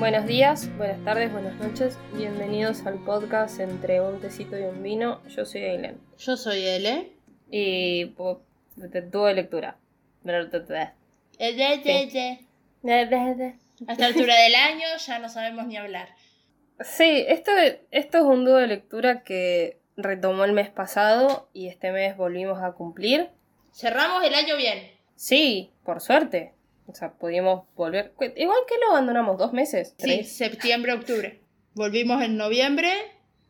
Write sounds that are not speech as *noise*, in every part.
Buenos días, buenas tardes, buenas noches. Bienvenidos al podcast entre un tecito y un vino. Yo soy Aileen. Yo soy Ele. Y pues, tuve lectura. A esta altura del año ya no sabemos ni hablar. Sí, esto, esto es un dúo de lectura que retomó el mes pasado y este mes volvimos a cumplir. Cerramos el año bien. Sí, por suerte. O sea, pudimos volver. Igual que lo abandonamos dos meses. Sí, septiembre, octubre. Volvimos en noviembre,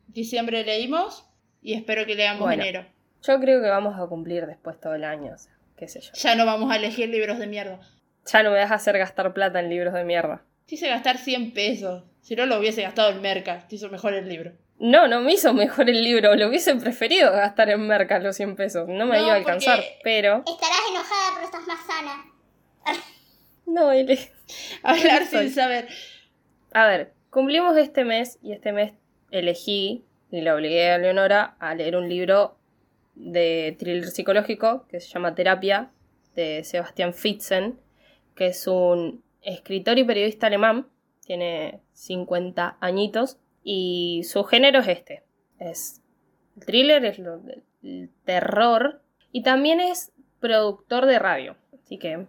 diciembre leímos y espero que leamos Bueno. enero. Yo creo que vamos a cumplir después todo el año. O sea, qué sé yo. Ya no vamos a elegir libros de mierda. Ya no me vas a hacer gastar plata en libros de mierda. Quise gastar 100 pesos. Si no lo hubiese gastado en Merca, te hizo mejor el libro. No, no me hizo mejor el libro. Lo hubiese preferido gastar en merca los 100 pesos. No me No, iba a alcanzar, pero. Estarás enojada, pero estás más sana. *laughs* No, Ele. *laughs* Hablar soy. sin saber. A ver, cumplimos este mes y este mes elegí y le obligué a Leonora a leer un libro de thriller psicológico que se llama Terapia de Sebastian Fitzen, que es un escritor y periodista alemán, tiene 50 añitos y su género es este, es el thriller, es lo- el terror y también es productor de radio, así que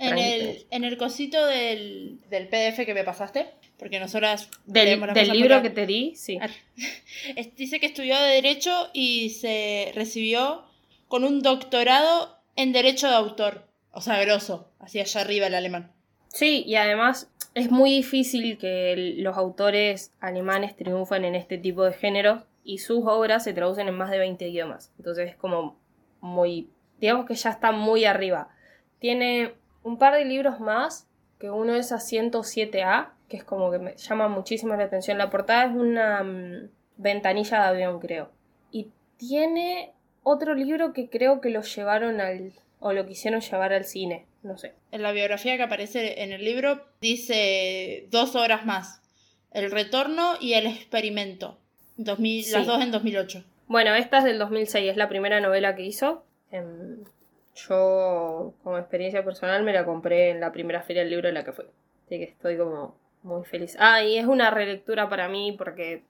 En el, en el cosito del, del PDF que me pasaste, porque nosotras del, del libro que te di, sí. Ah, Dice que estudió de Derecho y se recibió con un doctorado en Derecho de Autor. O sea, grosso, hacia allá arriba el alemán. Sí, y además es muy difícil que el- los autores alemanes triunfen en este tipo de géneros y sus obras se traducen en más de 20 idiomas. Entonces es como muy, digamos que ya está muy arriba. Tiene un par de libros más, que uno es Asiento 7A, que es como que me llama muchísimo la atención. La portada es una mm, ventanilla de avión, creo. Y tiene otro libro que creo que lo llevaron al, o lo quisieron llevar al cine, no sé. En la biografía que aparece en el libro dice dos obras más. El retorno y el experimento. 2000 Sí. Las dos en 2008. Bueno, esta es del 2006, es la primera novela que hizo. Yo, como experiencia personal, me la compré en la primera feria del libro en la que fui. Así que estoy como muy feliz. Ah, y es una relectura para mí porque,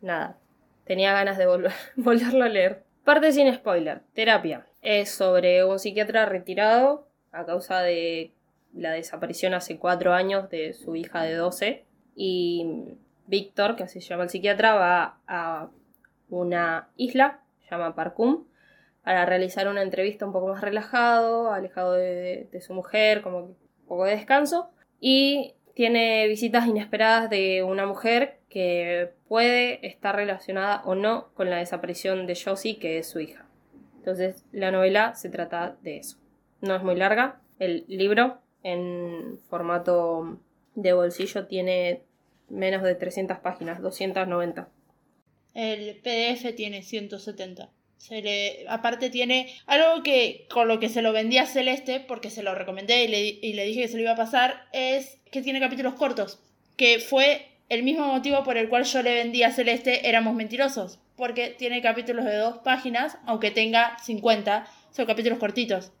nada, tenía ganas de volver, *laughs* volverlo a leer. Parte sin spoiler, terapia. Es sobre un psiquiatra retirado a causa de la desaparición hace cuatro años de su hija de 12. Y Víctor, que así se llama el psiquiatra, va a una isla, se llama Parkum, para realizar una entrevista un poco más relajado, alejado de, su mujer, como un poco de descanso. Y tiene visitas inesperadas de una mujer que puede estar relacionada o no con la desaparición de Josie, que es su hija. Entonces, la novela se trata de eso. No es muy larga. El libro, en formato de bolsillo, tiene menos de 300 páginas, 290. El PDF tiene 170. Se le, aparte tiene algo que con lo que se lo vendí a Celeste, porque se lo recomendé y le, y le dije que se lo iba a pasar, es que tiene capítulos cortos. Que fue el mismo motivo por el cual yo le vendí a Celeste Éramos Mentirosos. Porque tiene capítulos de dos páginas, aunque tenga 50, son capítulos cortitos.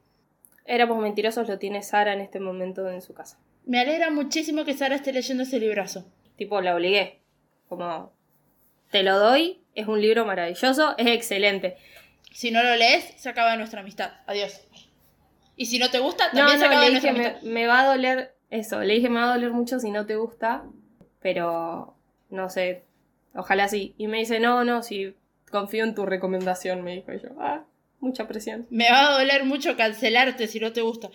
Éramos mentirosos, lo tiene Sara en este momento en su casa. Me alegra muchísimo que Sara esté leyendo ese librazo. Tipo, la obligué. Como, te lo doy, es un libro maravilloso, es excelente. Si no lo lees, se acaba nuestra amistad. Adiós. Y si no te gusta, No, también se no, acaba le nuestra dije, amistad. me, me va a doler eso. Le dije, me va a doler mucho si no te gusta, pero no sé, ojalá sí. Y me dice, no, no, si confío en tu recomendación, me dijo Y yo. Ah, mucha presión. Me va a doler mucho cancelarte si no te gusta.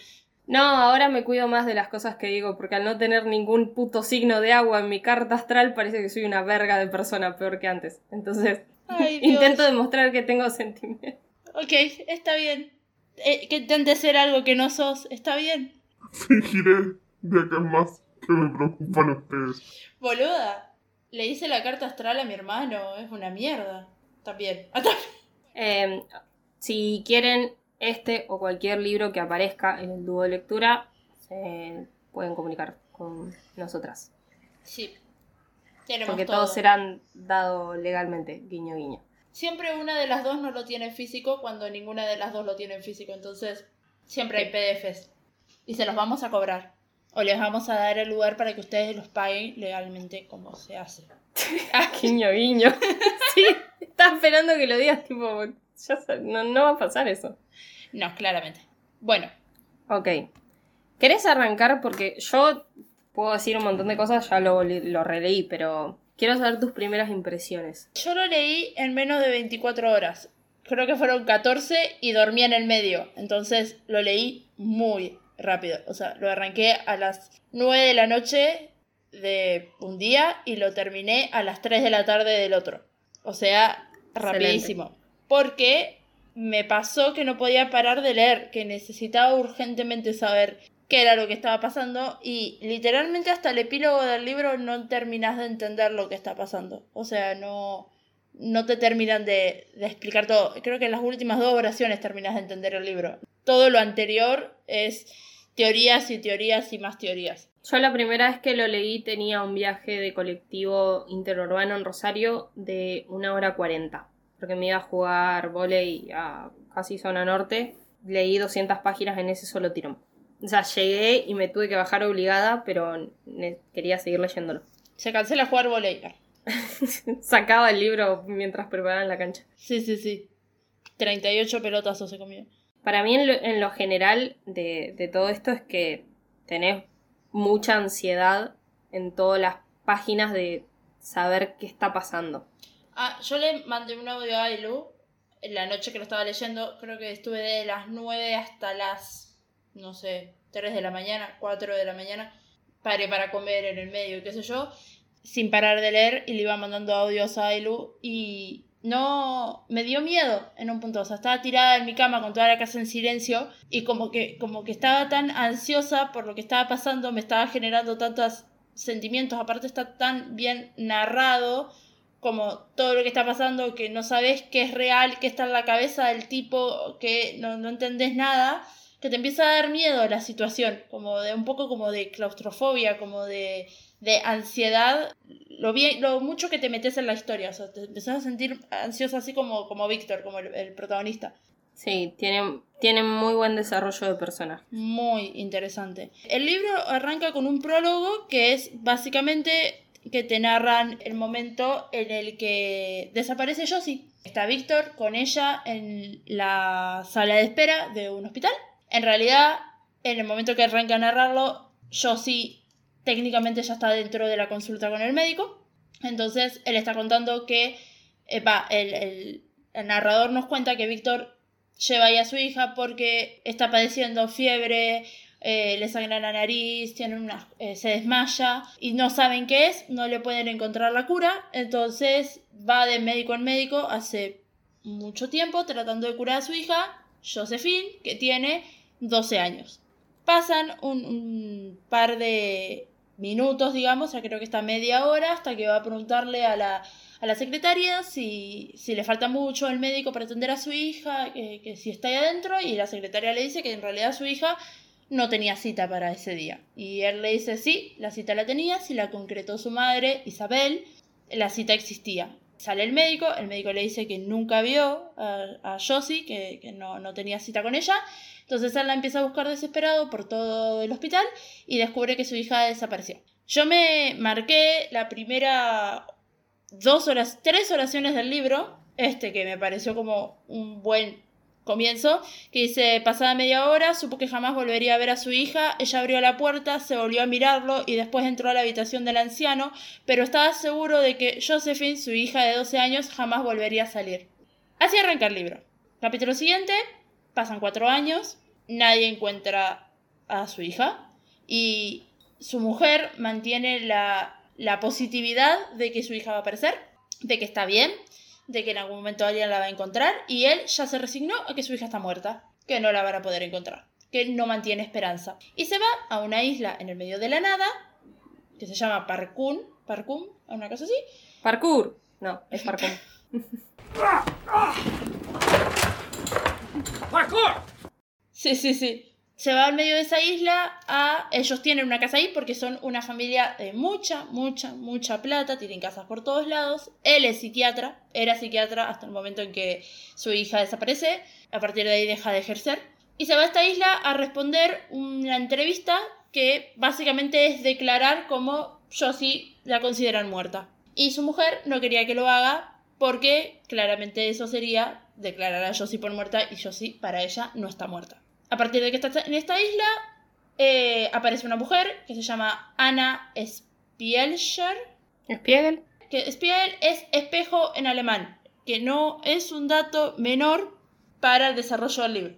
No, ahora me cuido más de las cosas que digo, porque al no tener ningún puto signo de agua en mi carta astral, parece que soy una verga de persona peor que antes. Entonces, Ay, *laughs* Dios. intento demostrar que tengo sentimientos. Ok, está bien. Eh, que intentes ser algo que no sos, está bien. Fingiré de acá en más que me preocupan ustedes. Boluda, le hice la carta astral a mi hermano, es una mierda. También. También. Eh, si quieren este o cualquier libro que aparezca en el dúo de lectura, se pueden comunicar con nosotras. Sí. Porque todo. todos serán dados legalmente, guiño guiño. Siempre una de las dos no lo tiene en físico cuando ninguna de las dos lo tiene en físico. Entonces, siempre hay PDFs. Y se los vamos a cobrar. o les vamos a dar el lugar para que ustedes los paguen legalmente como se hace. *laughs* Guiño, guiño. *laughs* sí, estaba esperando que lo digas, tipo, ya no, no va a pasar eso. No, claramente. Bueno, Ok. ¿Querés arrancar? Porque yo puedo decir un montón de cosas, ya lo, lo releí, pero quiero saber tus primeras impresiones. yo lo leí en menos de 24 horas. Creo que fueron 14 y dormí en el medio. Entonces lo leí muy rápido. O sea, lo arranqué a las 9 de la noche de un día y lo terminé a las 3 de la tarde del otro. O sea, Excelente. rapidísimo. Porque me pasó que no podía parar de leer, que necesitaba urgentemente saber qué era lo que estaba pasando y literalmente hasta el epílogo del libro no terminas de entender lo que está pasando. O sea, no, no te terminan de, de explicar todo. Creo que en las últimas dos oraciones terminas de entender el libro. Todo lo anterior es teorías y teorías y más teorías. Yo la primera vez que lo leí tenía un viaje de colectivo interurbano en Rosario de una hora cuarenta, porque me iba a jugar volei a casi zona norte. Leí 200 páginas en ese solo tirón. O sea, llegué y me tuve que bajar obligada, pero quería seguir leyéndolo. Se cancela jugar volei. *laughs* Sacaba el libro mientras preparaban la cancha. Sí, sí, sí. 38 pelotazos se comió. Para mí, en lo, en lo general de, de todo esto, es que tenés mucha ansiedad en todas las páginas de saber qué está pasando. Ah, yo le mandé un audio a Ailu en la noche que lo estaba leyendo. Creo que estuve de las 9 hasta las, no sé, 3 de la mañana, 4 de la mañana. Paré para comer en el medio, qué sé yo. Sin parar de leer y le iba mandando audios a Ailu. Y no, me dio miedo en un punto. O sea, estaba tirada en mi cama con toda la casa en silencio. Y como que, como que estaba tan ansiosa por lo que estaba pasando, me estaba generando tantos sentimientos. Aparte está tan bien narrado como todo lo que está pasando, que no sabes qué es real, qué está en la cabeza del tipo, que no, no entendés nada, que te empieza a dar miedo la situación, como de un poco como de claustrofobia, como de, de ansiedad, lo, bien, lo mucho que te metes en la historia, o sea, te empezás a sentir ansiosa así como, como Víctor, como el, el protagonista. Sí, tiene, tiene muy buen desarrollo de personaje. Muy interesante. El libro arranca con un prólogo que es básicamente que te narran el momento en el que desaparece Josie. Está Víctor con ella en la sala de espera de un hospital. En realidad, en el momento que arranca a narrarlo, Josie técnicamente ya está dentro de la consulta con el médico. Entonces, él está contando que, va, el, el- el narrador nos cuenta que Víctor lleva ahí a su hija porque está padeciendo fiebre, eh, le sangra la nariz, tiene una, eh, se desmaya y no saben qué es, no le pueden encontrar la cura, entonces va de médico en médico hace mucho tiempo tratando de curar a su hija, Josephine, que tiene 12 años. Pasan un, par de minutos, digamos, ya creo que está media hora, hasta que va a preguntarle a la, a la secretaria si, si le falta mucho el médico para atender a su hija, que, que si está ahí adentro, y la secretaria le dice que en realidad su hija no tenía cita para ese día. Y él le dice sí, la cita la tenía, si la concretó su madre, Isabel, la cita existía. Sale el médico, el médico le dice que nunca vio a, a Josie, que, no, no tenía cita con ella. Entonces él la empieza a buscar desesperado por todo el hospital y descubre que su hija desapareció. Yo me marqué la primera dos horas, tres oraciones del libro, este que me pareció como un buen comienzo, que dice, pasada media hora, supo que jamás volvería a ver a su hija, ella abrió la puerta, se volvió a mirarlo y después entró a la habitación del anciano, pero estaba seguro de que Josephine, su hija de 12 años, jamás volvería a salir. Así arranca el libro. Capítulo siguiente, pasan cuatro años, nadie encuentra a su hija y su mujer mantiene la, la positividad de que su hija va a aparecer, de que está bien, de que en algún momento alguien la va a encontrar y él ya se resignó a que su hija está muerta, que no la van a poder encontrar, que no mantiene esperanza. Y se va a una isla en el medio de la nada, que se llama Parkun, Parkun, una cosa así, Parkour. No, es *laughs* parkour. Sí, sí, sí. Se va al medio de esa isla a... Ellos tienen una casa ahí porque son una familia de mucha, mucha, mucha plata. Tienen casas por todos lados. Él es psiquiatra. Era psiquiatra hasta el momento en que su hija desaparece. A partir de ahí deja de ejercer. Y se va a esta isla a responder una entrevista que básicamente es declarar como Josie la consideran muerta. Y su mujer no quería que lo haga porque claramente eso sería declarar a Josie por muerta y Josie para ella no está muerta. A partir de que está en esta isla, eh, aparece una mujer que se llama Anna Spielcher. ¿Spiegel? Que Spiegel es espejo en alemán, que no es un dato menor para el desarrollo del libro.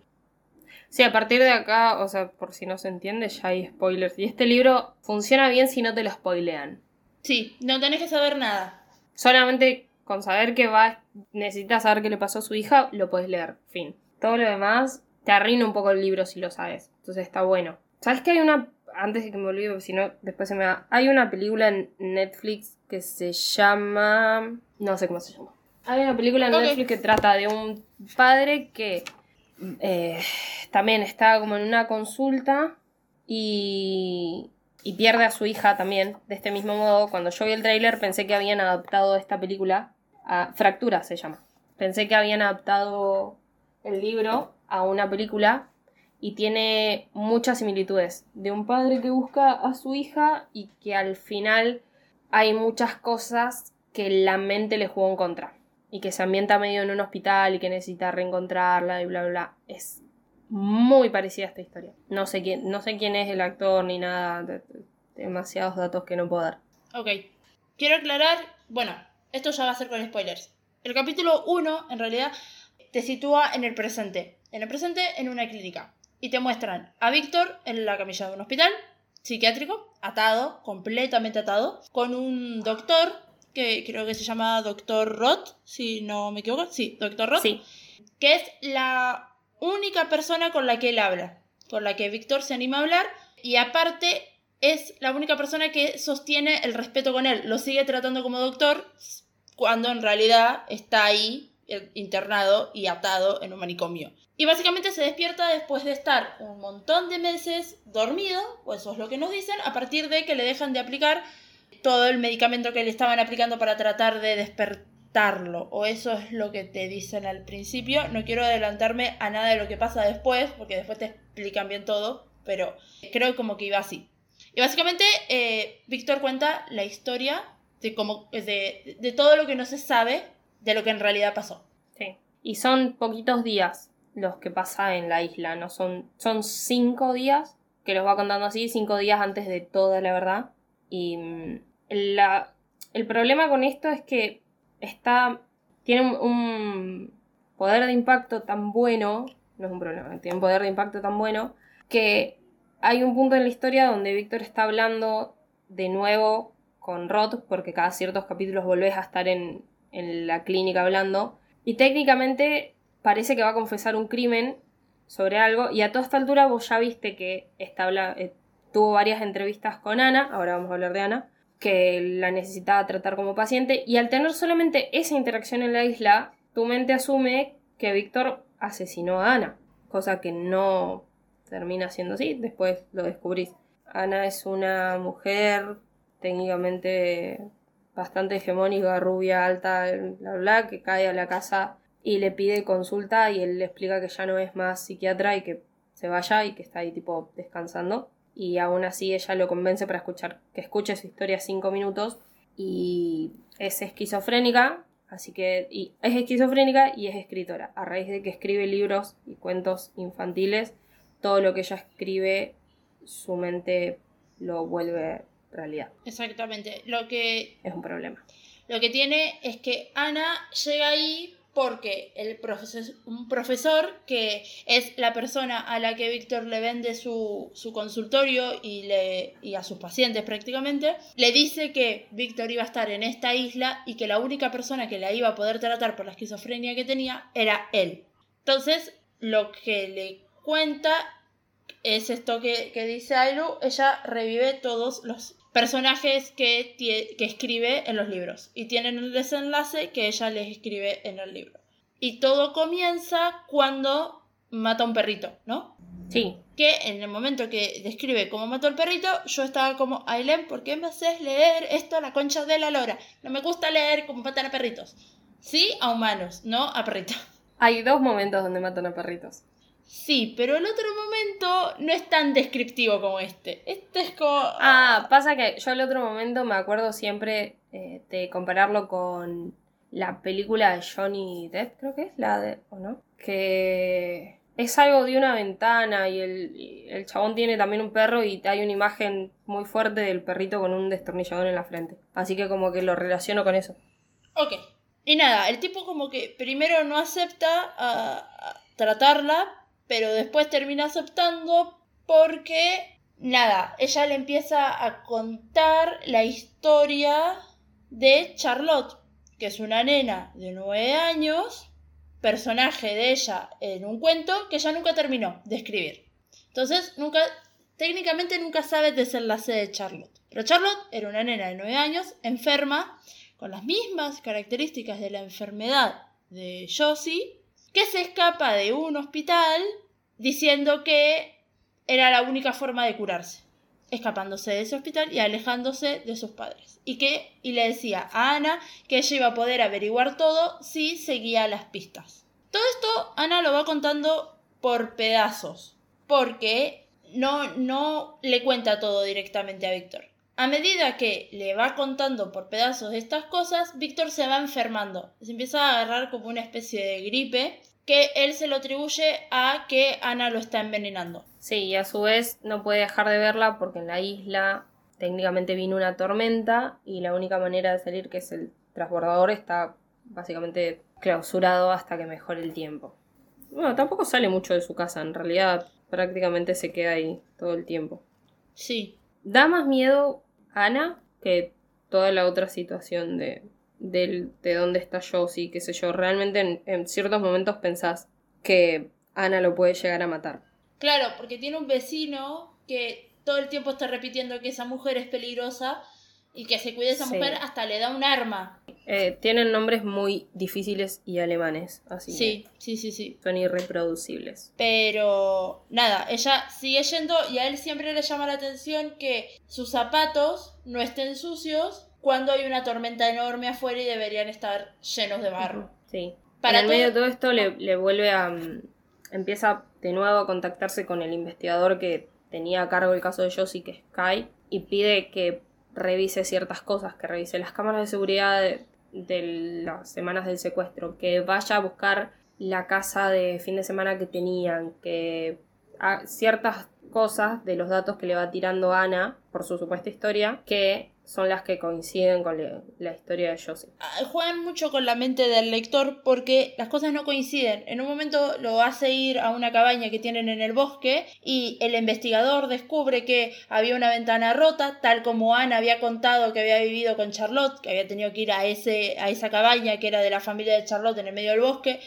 Sí, a partir de acá, o sea, por si no se entiende, ya hay spoilers. Y este libro funciona bien si no te lo spoilean. Sí, no tenés que saber nada. Solamente con saber que va, necesitas saber qué le pasó a su hija, lo puedes leer. Fin. Todo lo demás te arruina un poco el libro si lo sabes. Entonces está bueno. ¿Sabes que hay una. Antes de que me olvide, si no, después se me va. Hay una película en Netflix que se llama. No sé cómo se llama. Hay una película en. Netflix que trata de un padre que eh, también está como en una consulta y, y pierde a su hija también. De este mismo modo, cuando yo vi el tráiler pensé que habían adaptado esta película a Fractura se llama. Pensé que habían adaptado el libro a una película y tiene muchas similitudes. De un padre que busca a su hija y que al final hay muchas cosas que la mente le jugó en contra. Y que se ambienta medio en un hospital y que necesita reencontrarla y bla bla bla. Es muy parecida a esta historia. No sé quién, no sé quién es el actor ni nada. de- de- demasiados datos que no puedo dar. Ok. Quiero aclarar, bueno, esto ya va a ser con spoilers. El capítulo 1, en realidad, te sitúa en el presente. En el presente, en una clínica. Y te muestran a Víctor en la camilla de un hospital psiquiátrico, atado, completamente atado, con un doctor, que creo que se llama Doctor Roth, si no me equivoco. Sí, Doctor Roth. Sí, que es la única persona con la que él habla, con la que Víctor se anima a hablar, y aparte es la única persona que sostiene el respeto con él, lo sigue tratando como doctor, cuando en realidad está ahí eh, internado y atado en un manicomio. Y básicamente se despierta después de estar un montón de meses dormido, o eso es lo que nos dicen, a partir de que le dejan de aplicar todo el medicamento que le estaban aplicando para tratar de despertarlo. O eso es lo que te dicen al principio. No quiero adelantarme a nada de lo que pasa después, porque después te explican bien todo, pero creo como que iba así. Y básicamente eh, Víctor cuenta la historia de, cómo, de, de todo lo que no se sabe de lo que en realidad pasó. sí. Y son poquitos días los que pasa en la isla, ¿no? Son, son cinco días, que los va contando así, cinco días antes de toda la verdad. Y mm, la, el problema con esto es que está. tiene un, poder de impacto tan bueno. No es un problema, tiene un poder de impacto tan bueno que hay un punto en la historia donde Víctor está hablando de nuevo con Rod, porque cada ciertos capítulos volvés a estar en, en la clínica hablando. Y técnicamente parece que va a confesar un crimen sobre algo. Y a toda esta altura vos ya viste que está habla- eh, tuvo varias entrevistas con Ana, ahora vamos a hablar de Ana, que la necesitaba tratar como paciente. Y al tener solamente esa interacción en la isla, tu mente asume que Víctor asesinó a Ana, cosa que no termina siendo así, después lo descubrís. Ana es una mujer técnicamente bastante hegemónica, rubia, alta, bla, bla, que cae a la casa y le pide consulta y él le explica que ya no es más psiquiatra y que se vaya y que está ahí tipo descansando. Y aún así ella lo convence para escuchar, que escuche su historia cinco minutos y es esquizofrénica, así que y es esquizofrénica y es escritora. A raíz de que escribe libros y cuentos infantiles, todo lo que ella escribe, su mente lo vuelve realidad. Exactamente. Lo que Es un problema. Lo que tiene es que Ana llega ahí porque el profesor, un profesor que es la persona a la que Víctor le vende su, su consultorio y, le, y a sus pacientes prácticamente, le dice que Víctor iba a estar en esta isla y que la única persona que la iba a poder tratar por la esquizofrenia que tenía era él. Entonces, lo que le cuenta es esto que, que dice Ailu, ella revive todos los personajes que, que escribe en los libros y tienen el desenlace que ella les escribe en el libro. Y todo comienza cuando mata a un perrito, ¿no? Sí, Que en el momento que describe cómo mató al perrito, yo estaba como, Aileen, ¿por qué me haces leer esto a la concha de la lora? No me gusta leer cómo matan a perritos. Sí, a humanos, no a perritos. hay dos momentos donde matan a perritos. Sí, pero el otro momento no es tan descriptivo como este. Este es como... Ah, pasa que yo el otro momento me acuerdo siempre eh, de compararlo con la película de Johnny Depp, creo que es la de, ¿o no? Que es algo de una ventana y el, y el chabón tiene también un perro y hay una imagen muy fuerte del perrito con un destornillador en la frente. Así que como que lo relaciono con eso. Ok. Y nada, el tipo como que primero no acepta a, a tratarla, pero después termina aceptando porque, nada, ella le empieza a contar la historia de Charlotte, que es una nena de nueve años, personaje de ella en un cuento que ella nunca terminó de escribir. Entonces, nunca, técnicamente nunca sabe desenlace de Charlotte. Pero Charlotte era una nena de nueve años, enferma, con las mismas características de la enfermedad de Josie, que se escapa de un hospital diciendo que era la única forma de curarse, escapándose de ese hospital y alejándose de sus padres. Y que y le decía a Ana que ella iba a poder averiguar todo si seguía las pistas. Todo esto Ana lo va contando por pedazos, porque no no le cuenta todo directamente a Víctor. A medida que le va contando por pedazos de estas cosas, Víctor se va enfermando. Se empieza a agarrar como una especie de gripe que él se lo atribuye a que Ana lo está envenenando. Sí, y a su vez no puede dejar de verla porque en la isla técnicamente vino una tormenta y la única manera de salir, que es el transbordador, está básicamente clausurado hasta que mejore el tiempo. Bueno, tampoco sale mucho de su casa, en realidad prácticamente se queda ahí todo el tiempo. Sí, Da más miedo Ana que toda la otra situación de, del- de dónde está Josie, qué sé yo. Realmente en, en ciertos momentos pensás que Ana lo puede llegar a matar. claro, porque tiene un vecino que todo el tiempo está repitiendo que esa mujer es peligrosa y que se cuide de esa Sí. mujer hasta le da un arma. Eh, tienen nombres muy difíciles y alemanes, así Sí, sí, sí, sí. que son irreproducibles. Pero nada, ella sigue yendo y a él siempre le llama la atención que sus zapatos no estén sucios cuando hay una tormenta enorme afuera y deberían estar llenos de barro. Sí. Para en el todo- medio de todo esto le, le vuelve a... mm, empieza de nuevo a contactarse con el investigador que tenía a cargo el caso de Josie, que es Kai, y pide que revise ciertas cosas, que revise las cámaras de seguridad de, las semanas del secuestro, que vaya a buscar la casa de fin de semana que tenían, que ciertas cosas de los datos que le va tirando Ana por su supuesta historia, que son las que coinciden con la historia de Josie. Ah, Juegan mucho con la mente del lector porque las cosas no coinciden. En un momento lo hace ir a una cabaña que tienen en el bosque y el investigador descubre que había una ventana rota, tal como Ana había contado que había vivido con Charlotte, que había tenido que ir a, ese, a esa cabaña que era de la familia de Charlotte en el medio del bosque,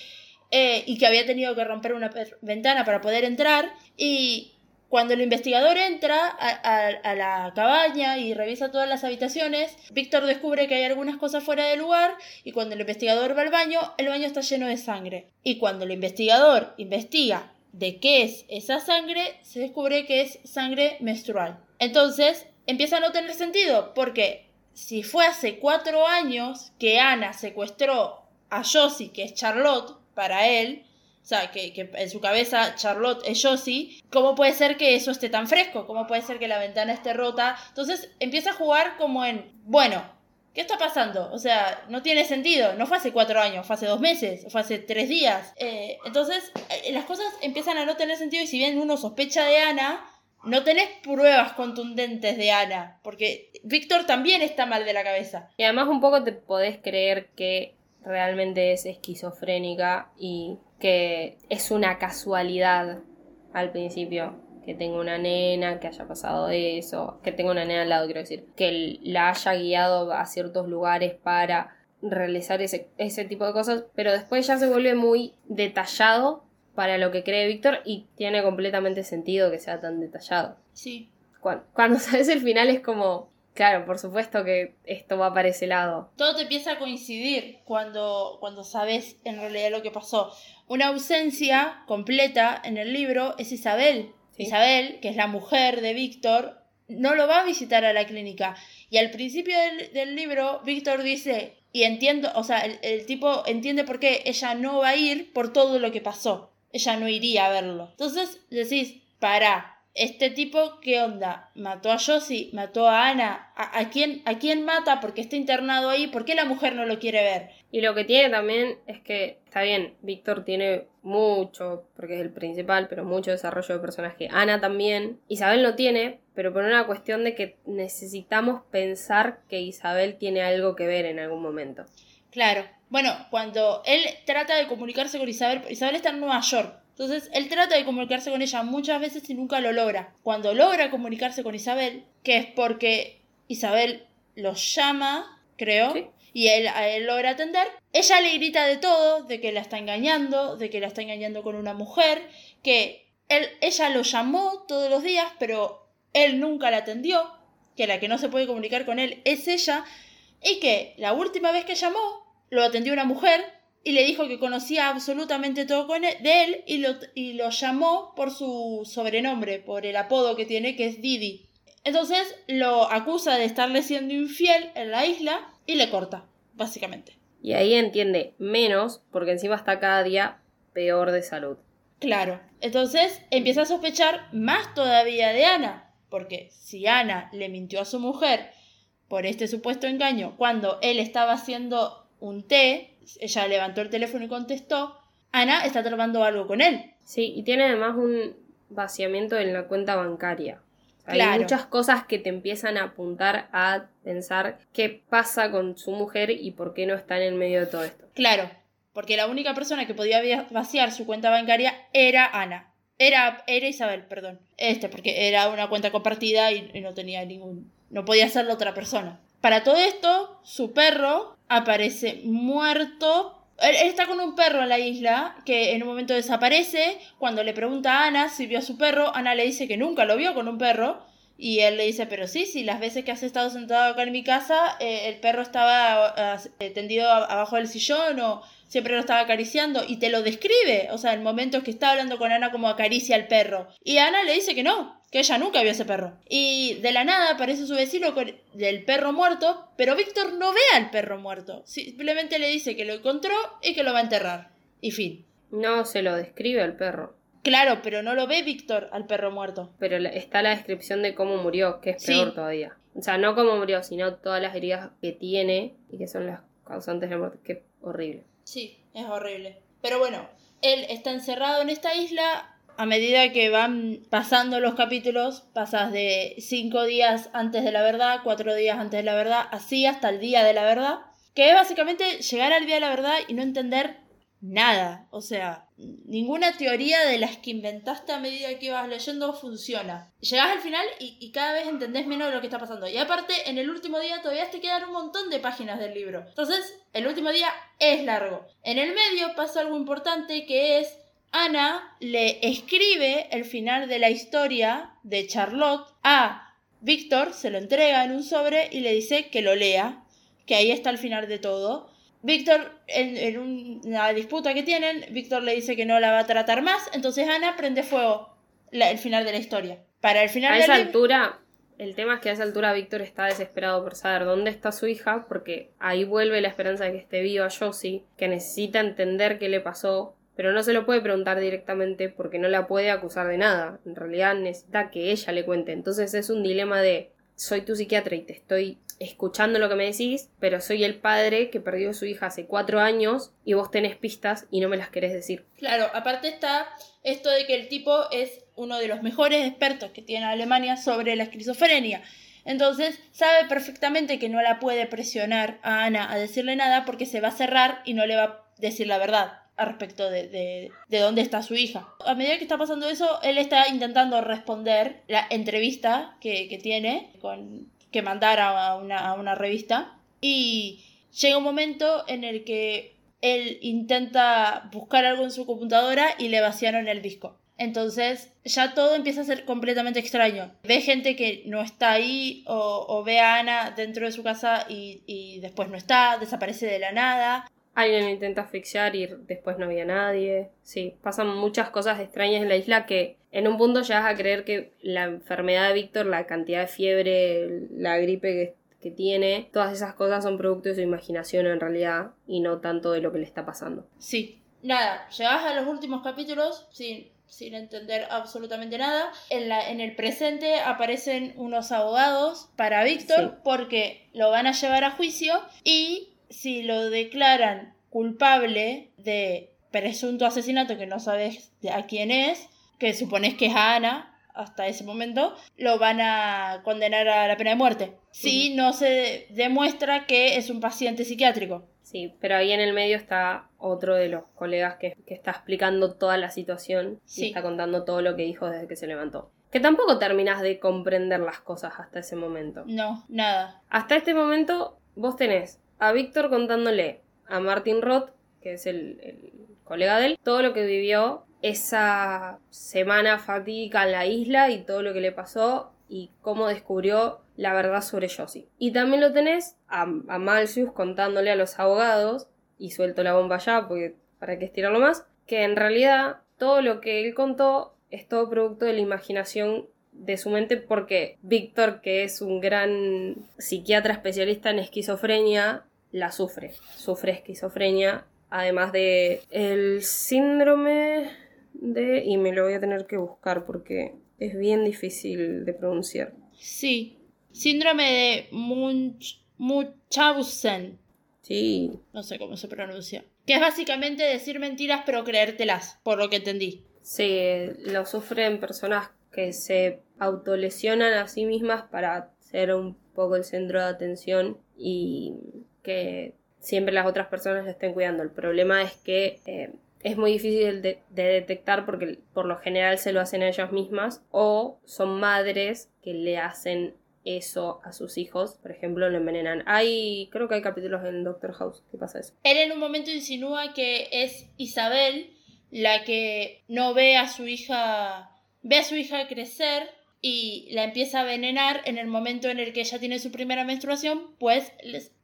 eh, y que había tenido que romper una ventana para poder entrar. Y cuando el investigador entra a, la cabaña y revisa todas las habitaciones, Víctor descubre que hay algunas cosas fuera de lugar y cuando el investigador va al baño, el baño está lleno de sangre. Y cuando el investigador investiga de qué es esa sangre, se descubre que es sangre menstrual. Entonces, empieza a no tener sentido, porque si fue hace cuatro años que Ana secuestró a Josie, que es Charlotte, para él, sea, que, en su cabeza Charlotte es Josie, ¿cómo puede ser que eso esté tan fresco? ¿Cómo puede ser que la ventana esté rota? Entonces empieza a jugar como en, bueno, ¿qué está pasando? O sea, no tiene sentido, no fue hace cuatro años, fue hace dos meses, fue hace tres días. Eh, entonces eh, las cosas empiezan a no tener sentido y si bien uno sospecha de Ana, no tenés pruebas contundentes de Ana, porque Víctor también está mal de la cabeza. Y además un poco te podés creer que realmente es esquizofrénica y que es una casualidad al principio que tenga una nena, que haya pasado eso, que tenga una nena al lado, quiero decir, que la haya guiado a ciertos lugares para realizar ese, ese tipo de cosas, pero después ya se vuelve muy detallado para lo que cree Víctor y tiene completamente sentido que sea tan detallado. Sí. Cuando, cuando *laughs* sabes el final es como, claro, por supuesto que esto va para ese lado. Todo te empieza a coincidir cuando, cuando sabes en realidad lo que pasó. Una ausencia completa en el libro es Isabel. Sí. Isabel, que es la mujer de Víctor, no lo va a visitar a la clínica. Y al principio del, del libro, Víctor dice, y entiendo, o sea, el, el tipo entiende por qué ella no va a ir por todo lo que pasó. ella no iría a verlo. Entonces decís, para, este tipo, ¿qué onda? ¿Mató a Josie? ¿Mató a Ana? ¿A, quién, ¿A quién mata? porque está internado ahí? ¿Por qué la mujer no lo quiere ver? Y lo que tiene también es que, está bien, Víctor tiene mucho, porque es el principal, pero mucho desarrollo de personaje. Ana también. Isabel no tiene, pero por una cuestión de que necesitamos pensar que Isabel tiene algo que ver en algún momento. Claro. Bueno, cuando él trata de comunicarse con Isabel, Isabel está en Nueva York. Entonces, él trata de comunicarse con ella muchas veces y nunca lo logra. Cuando logra comunicarse con Isabel, que es porque Isabel lo llama, creo, y él, a él logra atender, ella le grita de todo, de que la está engañando, de que la está engañando con una mujer, que él, ella lo llamó todos los días, pero él nunca la atendió, que la que no se puede comunicar con él es ella, y que la última vez que llamó, lo atendió una mujer y le dijo que conocía absolutamente todo con de él y lo, y lo llamó por su sobrenombre, por el apodo que tiene, que es Didi. Entonces lo acusa de estarle siendo infiel en la isla y le corta, básicamente. Y ahí entiende menos, porque encima está cada día peor de salud. Claro. Entonces empieza a sospechar más todavía de Ana, porque si Ana le mintió a su mujer por este supuesto engaño cuando él estaba haciendo un té, ella levantó el teléfono y contestó, Ana está trabajando algo con él. Sí, y tiene además un vaciamiento en la cuenta bancaria. Hay muchas cosas que te empiezan a apuntar a pensar qué pasa con su mujer y por qué no está en el medio de todo esto. Claro, porque la única persona que podía vaciar su cuenta bancaria era Ana. Era, era Isabel, perdón. Este, porque era una cuenta compartida y, y no tenía ningún. No podía hacerlo otra persona. Para todo esto, su perro aparece muerto. Él, está con un perro en la isla que en un momento desaparece. Cuando le pregunta a Ana si vio a su perro, Ana le dice que nunca lo vio con un perro. Y él le dice, pero sí, sí, las veces que has estado sentado acá en mi casa, eh, el perro estaba eh, tendido abajo del sillón o siempre lo estaba acariciando y te lo describe, o sea, el momento que está hablando con Ana como acaricia al perro. Y Ana le dice que no, que ella nunca vio ese perro. Y de la nada aparece su vecino con el perro muerto, pero Víctor no ve al perro muerto. Simplemente le dice que lo encontró y que lo va a enterrar. Y fin. No se lo describe al perro. Claro, pero no lo ve Víctor al perro muerto. Pero está la descripción de cómo murió, que es peor todavía. O sea, no cómo murió, sino todas las heridas que tiene y que son las causantes de la muerte. Qué horrible. Sí, es horrible. Pero bueno, él está encerrado en esta isla a medida que van pasando los capítulos, pasas de cinco días antes de la verdad, cuatro días antes de la verdad, así hasta el día de la verdad, que es básicamente llegar al día de la verdad y no entender nada. O sea, ninguna teoría de las que inventaste a medida que ibas leyendo funciona. Llegás al final y, cada vez entendés menos de lo que está pasando. Y aparte, en el último día todavía te quedan un montón de páginas del libro. Entonces, el último día es largo. En el medio pasa algo importante que es Ana le escribe el final de la historia de Charlotte a Víctor, se lo entrega en un sobre y le dice que lo lea, que ahí está el final de todo. Víctor, en, una disputa que tienen, Víctor le dice que no la va a tratar más, entonces Ana prende fuego el final de la historia. Para el final a esa altura, el tema es que a esa altura Víctor está desesperado por saber dónde está su hija, porque ahí vuelve la esperanza de que esté viva Josie, que necesita entender qué le pasó, pero no se lo puede preguntar directamente porque no la puede acusar de nada. En realidad necesita que ella le cuente. Entonces es un dilema de soy tu psiquiatra y te estoy escuchando lo que me decís, pero soy el padre que perdió a su hija hace cuatro años y vos tenés pistas y no me las querés decir. Claro, aparte está esto de que el tipo es uno de los mejores expertos que tiene Alemania sobre la esquizofrenia. Entonces sabe perfectamente que no la puede presionar a Ana a decirle nada porque se va a cerrar y no le va a decir la verdad respecto de, de, dónde está su hija. A medida que está pasando eso, él está intentando responder la entrevista que, que tiene con, que mandar a una, a una revista y llega un momento en el que él intenta buscar algo en su computadora y le vaciaron el disco. Entonces ya todo empieza a ser completamente extraño. Ve gente que no está ahí o, o ve a Ana dentro de su casa y, y, después no está, desaparece de la nada. Alguien intenta asfixiar y después no había nadie. Sí, pasan muchas cosas extrañas en la isla que en un punto llegas a creer que la enfermedad de Víctor, la cantidad de fiebre, la gripe que, tiene, todas esas cosas son producto de su imaginación en realidad y no tanto de lo que le está pasando. Sí, nada, llegás a los últimos capítulos sin, sin entender absolutamente nada. En, la, en el presente aparecen unos abogados para Víctor Sí. porque lo van a llevar a juicio y si lo declaran culpable de presunto asesinato que no sabes a quién es, que supones que es a Ana hasta ese momento, lo van a condenar a la pena de muerte. Si no se demuestra que es un paciente psiquiátrico. Sí, pero ahí en el medio está otro de los colegas que, que está explicando toda la situación Sí. y está contando todo lo que dijo desde que se levantó. Que tampoco terminas de comprender las cosas hasta ese momento. No, nada. Hasta este momento vos tenés a Víctor contándole a Martin Roth, que es el, colega de él, todo lo que vivió esa semana fatídica en la isla y todo lo que le pasó y cómo descubrió la verdad sobre Josie. Y también lo tenés a, a Malcius contándole a los abogados, y suelto la bomba ya porque para qué estirarlo más, que en realidad todo lo que él contó es todo producto de la imaginación de su mente porque Víctor, que es un gran psiquiatra especialista en esquizofrenia, la sufre. Sufre esquizofrenia, además de el síndrome de... y me lo voy a tener que buscar porque es bien difícil de pronunciar. Sí. Síndrome de Munch- Munchausen. Sí, No sé cómo se pronuncia. Que es básicamente decir mentiras pero creértelas, por lo que entendí. Sí, lo sufren personas que se autolesionan a sí mismas para ser un poco el centro de atención y que siempre las otras personas le estén cuidando. El problema es que eh, es muy difícil de, de detectar porque por lo general se lo hacen a ellas mismas o son madres que le hacen eso a sus hijos. Por ejemplo, lo envenenan. Hay, creo que hay capítulos en Doctor House que pasa eso. Él en un momento insinúa que es Isabel la que no ve a su hija, ve a su hija crecer y la empieza a envenenar en el momento en el que ella tiene su primera menstruación, pues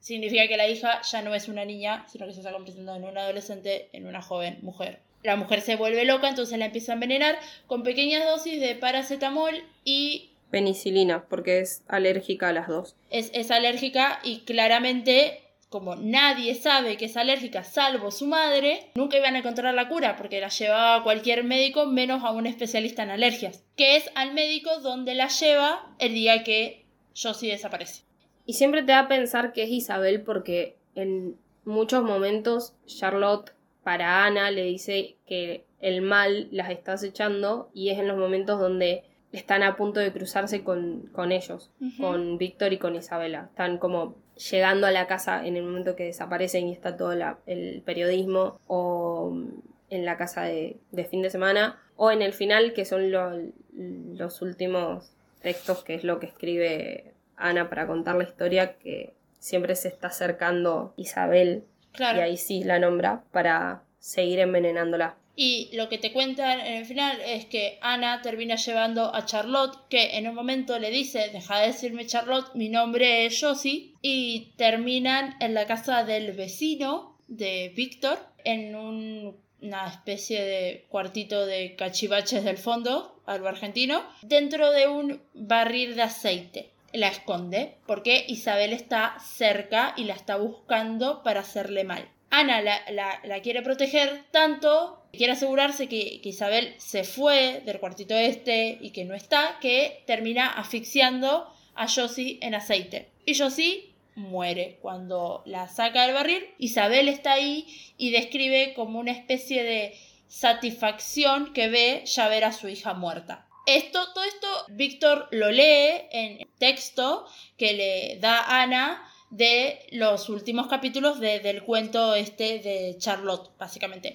significa que la hija ya no es una niña, sino que se está convirtiendo en una adolescente, en una joven mujer. La mujer se vuelve loca, entonces la empieza a envenenar con pequeñas dosis de paracetamol y Penicilina, porque es alérgica a las dos. es, es alérgica y claramente, como nadie sabe que es alérgica salvo su madre, nunca iban a encontrar la cura porque la llevaba a cualquier médico menos a un especialista en alergias, que es al médico donde la lleva el día que Josie desaparece. Y siempre te da a pensar que es Isabel porque en muchos momentos Charlotte para Ana le dice que el mal las está acechando y es en los momentos donde están a punto de cruzarse con, con ellos, con Víctor y con Isabela. Están como llegando a la casa en el momento que desaparecen y está todo la- el periodismo o mm, en la casa de, de fin de semana o en el final que son lo- los últimos textos que es lo que escribe Ana para contar la historia que siempre se está acercando Isabel Claro. y ahí sí la nombra para seguir envenenándola. Y lo que te cuentan en el final es que Ana termina llevando a Charlotte, que en un momento le dice, deja de decirme Charlotte, mi nombre es Josie, y terminan en la casa del vecino de Víctor, en un- una especie de cuartito de cachivaches del fondo, algo argentino, dentro de un barril de aceite. La esconde porque Isabel está cerca y la está buscando para hacerle mal. Ana la, la- la quiere proteger tanto, quiere asegurarse que, Isabel se fue del cuartito este y que no está, que termina asfixiando a Josie en aceite. Y Josie muere cuando la saca del barril. Isabel está ahí y describe como una especie de satisfacción que ve ya ver a su hija muerta. Esto, todo esto, Víctor lo lee en texto que le da Ana de los últimos capítulos de- del cuento este de Charlotte, básicamente.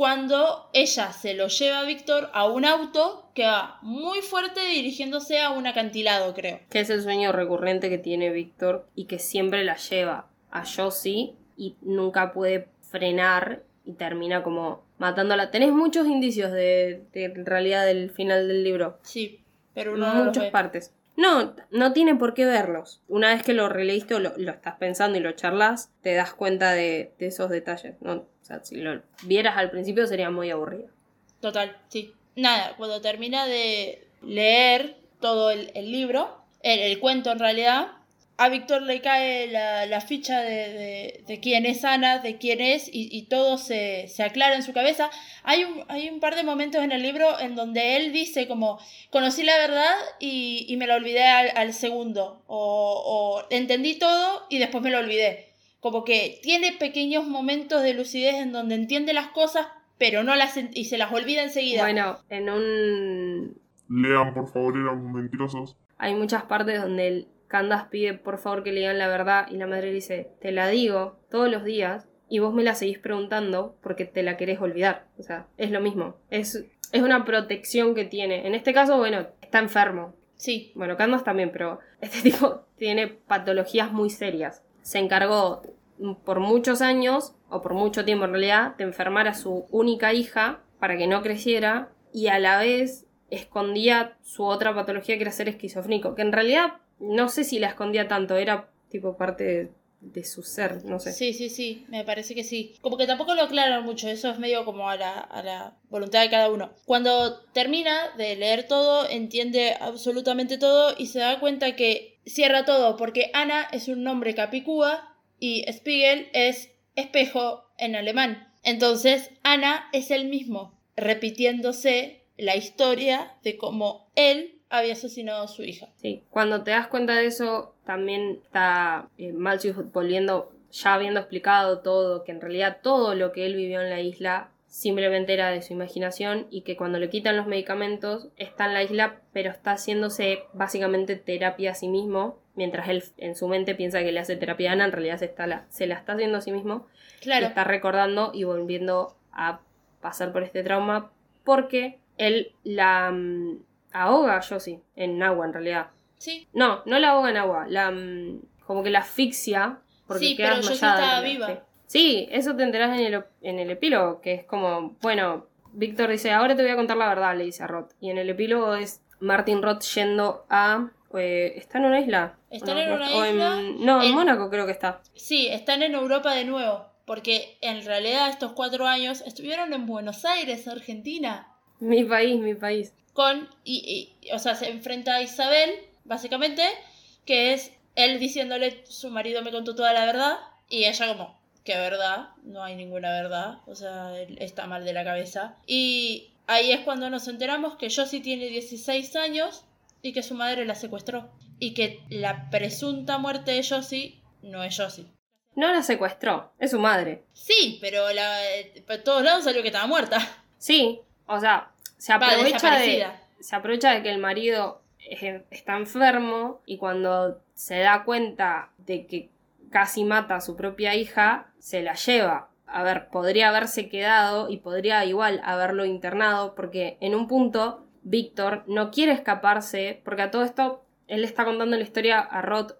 Cuando ella se lo lleva a Víctor a un auto que va muy fuerte dirigiéndose a un acantilado, creo. Que es el sueño recurrente que tiene Víctor y que siempre la lleva a Josie y nunca puede frenar y termina como matándola. Tenés muchos indicios de, realidad del final del libro. Sí, pero uno no muchas partes. No, no tiene por qué verlos. Una vez que lo releíste o lo, lo estás pensando y lo charlas, te das cuenta de, de esos detalles. ¿no? Sea, si lo vieras al principio sería muy aburrido. Total, sí. Nada, cuando termina de leer todo el, libro, el, cuento en realidad, a Víctor le cae la, la ficha de, de- quién es Ana, de quién es, y, todo se, se aclara en su cabeza. Hay un, hay un par de momentos en el libro en donde él dice como, conocí la verdad y, y me la olvidé al, al segundo, o, o entendí todo y después me lo olvidé. Como que tiene pequeños momentos de lucidez en donde entiende las cosas, pero no las y se las olvida enseguida. Bueno, en un Lean, por favor, eran mentirosos. hay muchas partes donde el Candas pide por favor que le digan la verdad y la madre le dice, te la digo todos los días y vos me la seguís preguntando porque te la querés olvidar. O sea, es lo mismo. Es, es una protección que tiene. En este caso, bueno, está enfermo. Sí, Bueno, Candas también, pero *laughs* este tipo tiene patologías muy serias. Se encargó por muchos años, o por mucho tiempo en realidad, de enfermar a su única hija para que no creciera y a la vez escondía su otra patología que era ser esquizofrénico, que en realidad no sé si la escondía tanto, era tipo parte de, de su ser, no sé. Sí, sí, sí, me parece que sí. Como que tampoco lo aclaran mucho, eso es medio como a la, a la voluntad de cada uno. Cuando termina de leer todo, entiende absolutamente todo y se da cuenta que cierra todo, porque Ana es un nombre capicúa y Spiegel es espejo en alemán. Entonces, Ana es el mismo, repitiéndose la historia de cómo él había asesinado a su hija. Sí, cuando te das cuenta de eso, también está eh, Malthus volviendo, ya habiendo explicado todo, que en realidad todo lo que él vivió en la isla simplemente era de su imaginación y que cuando le quitan los medicamentos está en la isla, pero está haciéndose básicamente terapia a sí mismo, mientras él en su mente piensa que le hace terapia a Ana, en realidad se, está la, se la está haciendo a sí mismo y Claro, está recordando y volviendo a pasar por este trauma porque él la mm, ahoga a Josie en agua en realidad. sí, No, no la ahoga en agua, la mm, como que la asfixia porque Sí, queda pero Josie desmayada, estaba viva. Sí. Eso te enterás en el, en el epílogo, que es como, bueno, Víctor dice, ahora te voy a contar la verdad, le dice a Roth. Y en el epílogo es Martin Roth yendo a... eh, ¿Está en una isla? Están No, en una o en- isla, no, en en- Mónaco creo que está. Sí, están en Europa de nuevo, porque en realidad estos cuatro años estuvieron en Buenos Aires, Argentina, Mi país, mi país. con, y, y- o sea, se enfrenta a Isabel, básicamente, que es él diciéndole, su marido me contó toda la verdad, y ella como, ¿qué verdad? No hay ninguna verdad, o sea, él está mal de la cabeza. Y ahí es cuando nos enteramos que Josie tiene 16 años y que su madre la secuestró, y que la presunta muerte de Josie no es Josie. No la secuestró, es su madre. Sí, pero la, eh, por todos lados salió que estaba muerta. Sí, o sea, se aprovecha de, se aprovecha de que el marido es- está enfermo y cuando se da cuenta de que casi mata a su propia hija, se la lleva. A ver, podría haberse quedado y podría igual haberlo internado porque en un punto Víctor no quiere escaparse porque a todo esto él está contando la historia a Roth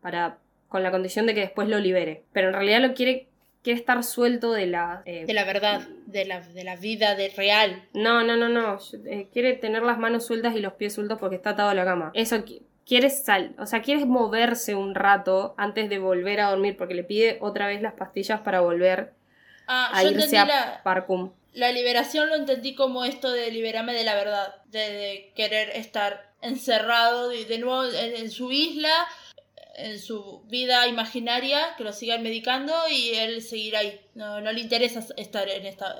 para con la condición de que después lo libere, pero en realidad lo quiere quiere estar suelto de la eh, De la verdad, de la, de la vida de real. no, no, no, no. Eh, quiere tener las manos sueltas y los pies sueltos porque está atado a la cama. Eso qui- quiere sal, o sea, quiere moverse un rato antes de volver a dormir porque le pide otra vez las pastillas para volver Ah, a irse a la, Parkum. la liberación, lo entendí como esto de liberarme de la verdad, de, de querer estar encerrado de, de nuevo en, en su isla, en su vida imaginaria, que lo sigan medicando y él seguir ahí. No, no le interesa estar en esta...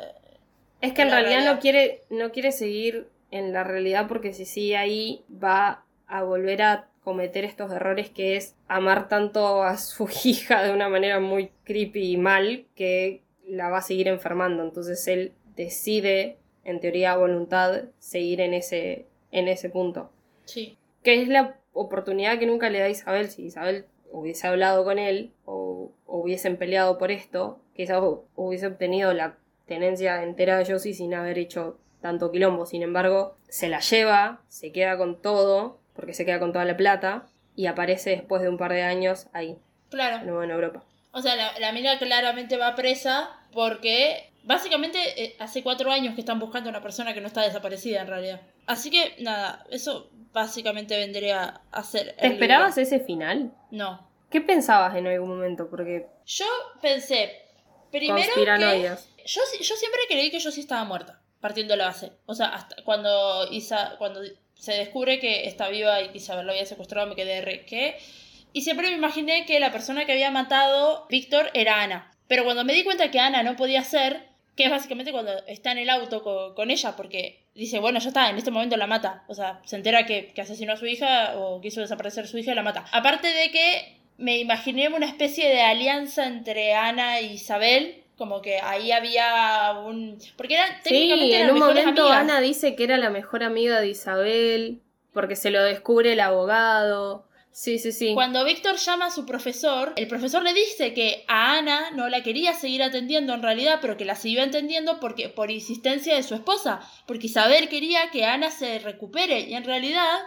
Es que en realidad. no quiere, no quiere seguir en la realidad porque si sigue ahí va a volver a cometer estos errores que es amar tanto a su *laughs* hija de una manera muy creepy y mal que la va a seguir enfermando. Entonces él decide, en teoría a voluntad, seguir en ese, en ese punto. Sí. Que es la oportunidad que nunca le da Isabel. Si Isabel hubiese hablado con él o, hubiesen peleado por esto, quizás hu- hubiese obtenido la tenencia entera de Josie sin haber hecho tanto quilombo. Sin embargo, se la lleva, se queda con todo, porque se queda con toda la plata, y aparece después de un par de años ahí, de Claro. nuevo en Europa. O sea, la, la mina claramente va presa porque básicamente eh, hace cuatro años que están buscando a una persona que no está desaparecida en realidad. Así que nada, eso básicamente vendría a ser... ¿Te el esperabas libro. ese final? No. ¿Qué pensabas en algún momento? Porque Yo pensé, primero que... Yo, yo siempre creí que yo sí estaba muerta, partiendo de la base. O sea, hasta cuando Isa, cuando se descubre que está viva y Isabel lo había secuestrado, me quedé re... Y siempre me imaginé que la persona que había matado Víctor era Ana. Pero cuando me di cuenta que Ana no podía ser, que es básicamente cuando está en el auto con, con ella, porque dice, bueno, ya está, en este momento la mata. O sea, se entera que, que asesinó a su hija o quiso desaparecer su hija y la mata. Aparte de que me imaginé una especie de alianza entre Ana e Isabel, como que ahí había un... Porque eran Sí, técnicamente en eran un momento amigas. Ana dice que era la mejor amiga de Isabel, porque se lo descubre el abogado. Sí, sí, sí. Cuando Víctor llama a su profesor, el profesor le dice que a Ana no la quería seguir atendiendo en realidad, pero que la siguió atendiendo porque, por insistencia de su esposa, porque Isabel quería que Ana se recupere y en realidad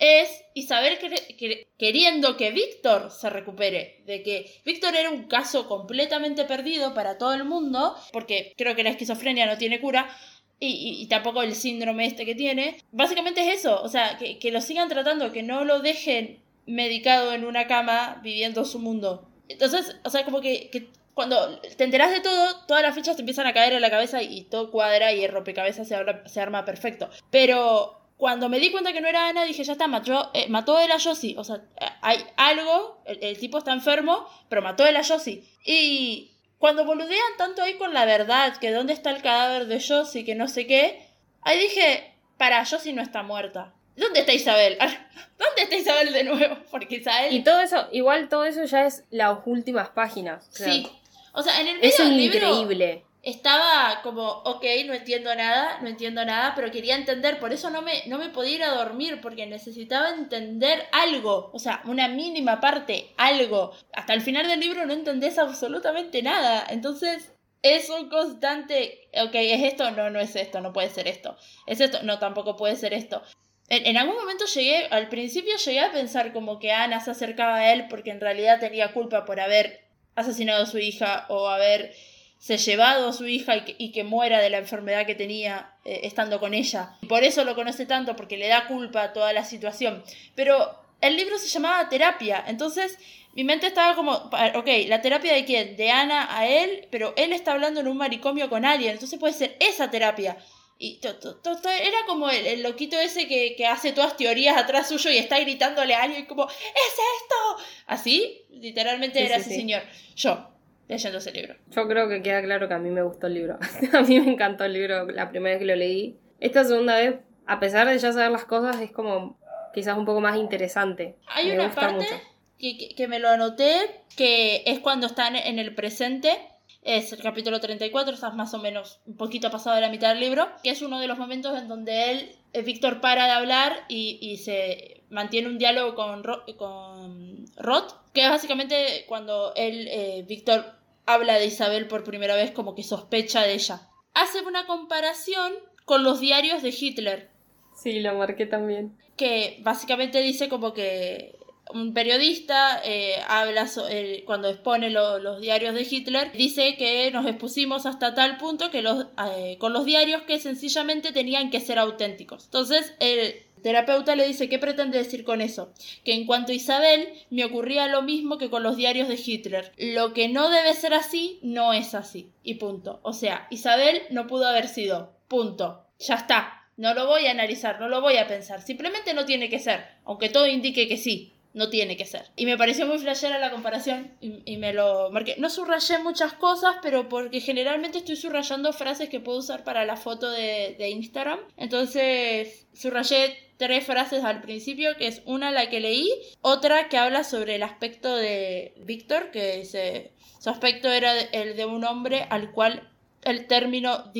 es Isabel quer- quer- queriendo que Víctor se recupere, de que Víctor era un caso completamente perdido para todo el mundo, porque creo que la esquizofrenia no tiene cura, y, y- tampoco el síndrome este que tiene. Básicamente es eso, o sea, que, que lo sigan tratando, que no lo dejen medicado en una cama viviendo su mundo. Entonces, o sea, como que, que cuando te enteras de todo, todas las fichas te empiezan a caer en la cabeza y todo cuadra y el rompecabezas se, se arma perfecto. Pero cuando me di cuenta que no era Ana, dije, ya está, mató, eh, mató él a Josie. O sea, hay algo, el, el tipo está enfermo, pero mató él a Josie. Y cuando boludean tanto ahí con la verdad, que dónde está el cadáver de Josie, que no sé qué, ahí dije, para, Josie no está muerta. ¿Dónde está Isabel? *laughs* ¿Dónde está Isabel de nuevo? *laughs* Porque Isabel... Y todo eso, igual todo eso ya es las últimas páginas. o sea, sí. O sea, en el medio es del libro increíble. Estaba como, ok, no entiendo nada, no entiendo nada, pero quería entender, por eso no me, no me podía ir a dormir, porque necesitaba entender algo, o sea, una mínima parte, algo. Hasta el final del libro no entendés absolutamente nada, entonces es un constante, ok, ¿es esto? No, no es esto, no puede ser esto. ¿Es esto? No, tampoco puede ser esto. En, en algún momento llegué, al principio llegué a pensar como que Ana se acercaba a él porque en realidad tenía culpa por haber asesinado a su hija o haber se llevado a su hija y que, y que muera de la enfermedad que tenía eh, estando con ella. Y por eso lo conoce tanto, porque le da culpa a toda la situación. Pero el libro se llamaba Terapia, entonces mi mente estaba como, ok, ¿la terapia de quién? De Ana a él, pero él está hablando en un manicomio con alguien, entonces puede ser esa terapia. Y to- to- to- to- era como el, el loquito ese que, que hace todas teorías atrás suyo y está gritándole a alguien como, ¡es esto! Así, literalmente Sí, era sí, ese sí. señor. Yo, leyendo ese libro. Yo creo que queda claro que a mí me gustó el libro. *laughs* a mí me encantó el libro la primera vez que lo leí. Esta segunda vez, a pesar de ya saber las cosas, es como quizás un poco más interesante. Hay me una gusta parte mucho. que, que- me lo anoté, que es cuando están en el presente. Es el capítulo 34, estás más o menos un poquito pasado de la mitad del libro, que es uno de los momentos en donde él, eh, Víctor, para de hablar y, y se mantiene un diálogo con, Ro- con Roth, que es básicamente cuando él, eh, Víctor, habla de Isabel por primera vez como que sospecha de ella. Hace una comparación con los diarios de Hitler, Sí, lo marqué también. que básicamente dice como que un periodista eh, habla so- eh, cuando expone lo- los diarios de Hitler dice que nos expusimos hasta tal punto que los eh, con los diarios que sencillamente tenían que ser auténticos entonces el terapeuta le dice qué pretende decir con eso que en cuanto a Isabel me ocurría lo mismo que con los diarios de Hitler. Lo que no debe ser así no es así. Y punto. O sea Isabel no pudo haber sido. Punto. Ya está. No lo voy a analizar, no lo voy a pensar. Simplemente no tiene que ser. Aunque todo indique que sí, no tiene que ser. Y me pareció muy flashera la comparación y, me lo marqué. No subrayé muchas cosas, pero porque generalmente estoy subrayando frases que puedo usar para la foto de, Instagram. Entonces, subrayé tres frases al principio, que es una la que leí, otra que habla sobre el aspecto de Víctor, que dice, su aspecto era el de un hombre al cual el término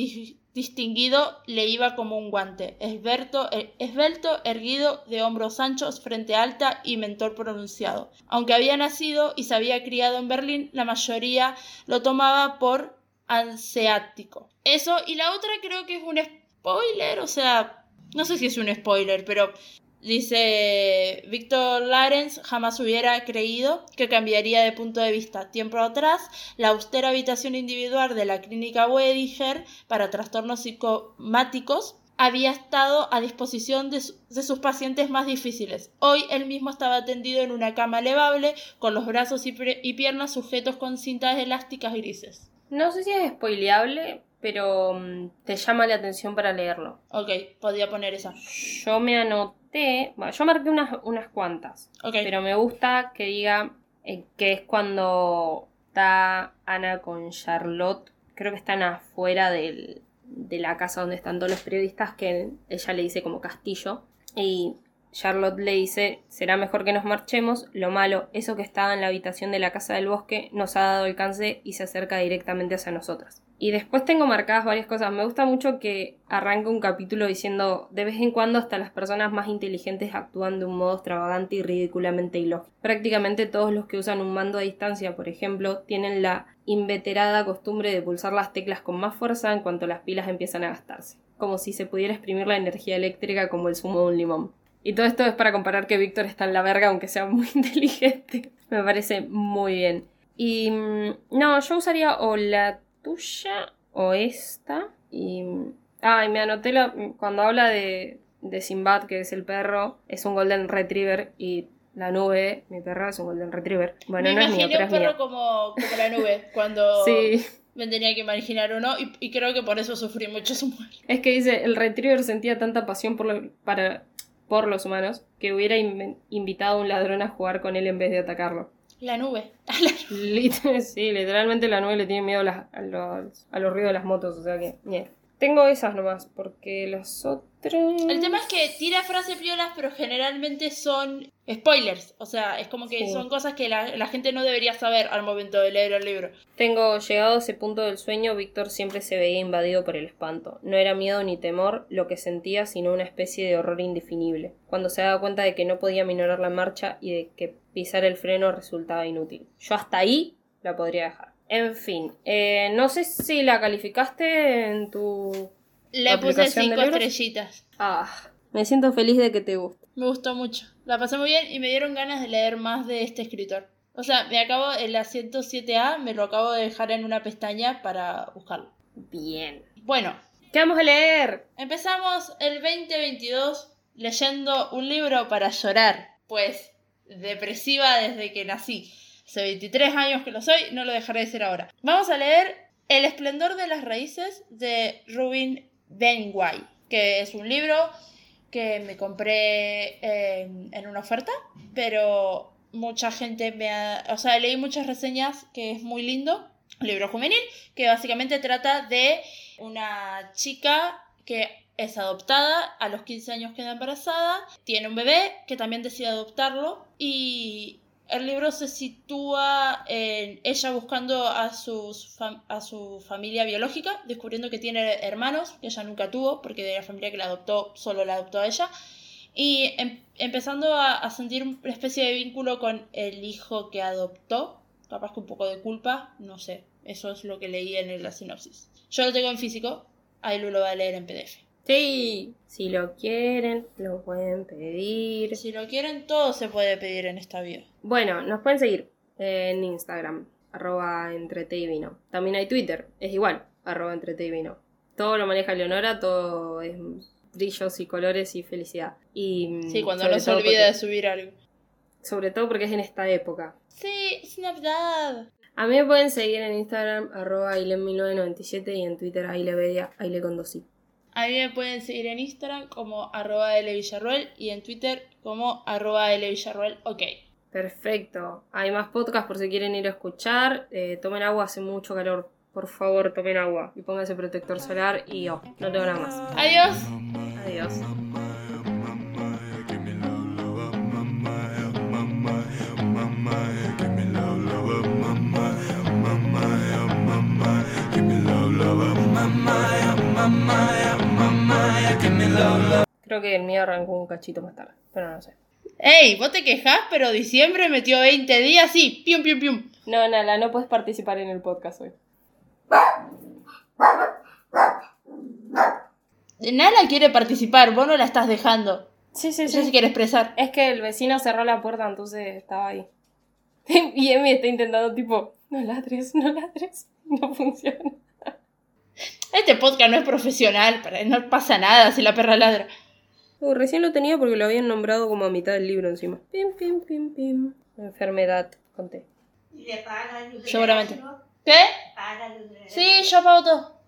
distinguido le iba como un guante. Esberto, eh, esbelto, erguido, de hombros anchos, frente alta y mentón pronunciado. Aunque había nacido y se había criado en Berlín, la mayoría lo tomaba por anseático. Eso, y la otra creo que es un spoiler, o sea, no sé si es un spoiler, pero Dice Víctor Larens jamás hubiera creído que cambiaría de punto de vista. Tiempo atrás, la austera habitación individual de la clínica Wediger para trastornos psicomáticos había estado a disposición de, su- de sus pacientes más difíciles. Hoy él mismo estaba atendido en una cama elevable, con los brazos y, y piernas sujetos con cintas elásticas grises. No sé si es spoileable, pero mm, te llama la atención para leerlo. Ok, podía poner esa. Yo me anoté, bueno, yo marqué unas, unas cuantas, Ok. pero me gusta que diga eh, que es cuando está Ana con Charlotte, creo que están afuera del- de la casa donde están todos los periodistas, que ella le dice como castillo, y Charlotte le dice, será mejor que nos marchemos, lo malo, eso que estaba en la habitación de la casa del bosque nos ha dado alcance y se acerca directamente hacia nosotras. Y después tengo marcadas varias cosas. Me gusta mucho que arranque un capítulo diciendo de vez en cuando hasta las personas más inteligentes actúan de un modo extravagante y ridículamente ilógico. Prácticamente todos los que usan un mando a distancia, por ejemplo, tienen la inveterada costumbre de pulsar las teclas con más fuerza en cuanto las pilas empiezan a gastarse. Como si se pudiera exprimir la energía eléctrica como el zumo de un limón. Y todo esto es para comparar que Víctor está en la verga, aunque sea muy *laughs* inteligente. Me parece muy bien. Y mm, no, yo usaría o la tuya o esta. Y. Ah, y me anoté la, cuando habla de, de Sinbad, que es el perro, es un Golden Retriever. Y la nube, mi perra, es un Golden Retriever. Bueno, me no es mío, imaginé pero un es perro como, como la nube *laughs* cuando Sí, me tenía que imaginar uno y, y creo que por eso sufrí mucho su muerte. es que dice: el Retriever sentía tanta pasión por, lo- para, por los humanos que hubiera invitado a un ladrón a jugar con él en vez de atacarlo. La nube. *laughs* Sí, literalmente la nube le tiene miedo a, a los, a los ruidos de las motos, o sea que... Tengo esas nomás, porque las otras... El tema es que tira frases piolas, pero generalmente son spoilers. O sea, es como que Sí. son cosas que la, la gente no debería saber al momento de leer el libro. Tengo llegado a ese punto del sueño, Víctor siempre se veía invadido por el espanto. No era miedo ni temor lo que sentía, sino una especie de horror indefinible. Cuando se daba cuenta de que no podía minorar la marcha y de que pisar el freno resultaba inútil. Yo hasta ahí la podría dejar. En fin, eh, no sé si la calificaste en tu... Le puse ¿Aplicación de cinco estrellitas. Ah, me siento feliz de que te guste. Me gustó mucho. La pasé muy bien y me dieron ganas de leer más de este escritor. O sea, me acabo, el asiento 7A me lo acabo de dejar en una pestaña para buscarlo. Bien. Bueno, ¿Qué vamos a leer? empezamos el 2022 leyendo un libro para llorar. Pues, depresiva desde que nací. Hace 23 años que lo soy, no lo dejaré de ser ahora. Vamos a leer El esplendor de las raíces de Rubin Benway, que es un libro que me compré en, en una oferta, pero mucha gente me ha... O sea, leí muchas reseñas que es muy lindo. Un libro juvenil que básicamente trata de una chica que es adoptada, a los 15 años queda embarazada, tiene un bebé que también decide adoptarlo y el libro se sitúa en ella buscando a, sus a su familia biológica, descubriendo que tiene hermanos que ella nunca tuvo, porque de la familia que la adoptó solo la adoptó a ella, y em- empezando a, a sentir una especie de vínculo con el hijo que adoptó, capaz que un poco de culpa, no sé, eso es lo que leí en la sinopsis. Yo lo tengo en físico, ahí lo va a leer en PDF. Sí. Si lo quieren, lo pueden pedir. Si lo quieren, todo se puede pedir en esta vida. Bueno, nos pueden seguir en Instagram, arroba entrete y vino. También hay Twitter, es igual, arroba entrete y vino. Todo lo maneja Leonora, todo es brillos y colores y felicidad. Y Sí, cuando no se olvida de subir algo. Sobre todo porque es en esta época. Sí, es Navidad. A mí me pueden seguir en Instagram, arroba aile1997 y en Twitter ailevedia, aile con dos i. A mí me pueden seguir en Instagram como arroba L Villarruel y en Twitter como arroba L Villarruel. Ok. Perfecto. Hay más podcasts por si quieren ir a escuchar. Eh, tomen agua, hace mucho calor. Por favor, tomen agua. Y pónganse protector solar y oh, no tengo nada más. Adiós. Adiós. Creo que el mío arrancó un cachito más tarde, pero no sé. Ey, vos te quejás, pero diciembre metió 20 días, sí. Pium, pium, pium. No, Nala, no puedes participar en el podcast hoy. Nala quiere participar, vos no la estás dejando. Sí, sí, Ella se quiere expresar. Es que el vecino cerró la puerta, entonces estaba ahí. *laughs* Y Emi está intentando, tipo, no ladres, no ladres. No funciona. Este podcast no es profesional, no pasa nada si la perra ladra. Uh, recién lo tenía porque lo habían nombrado como a mitad del libro encima. Pim, pim, pim, pim. Enfermedad, conté. Seguramente. ¿Qué? Sí, yo apago todo.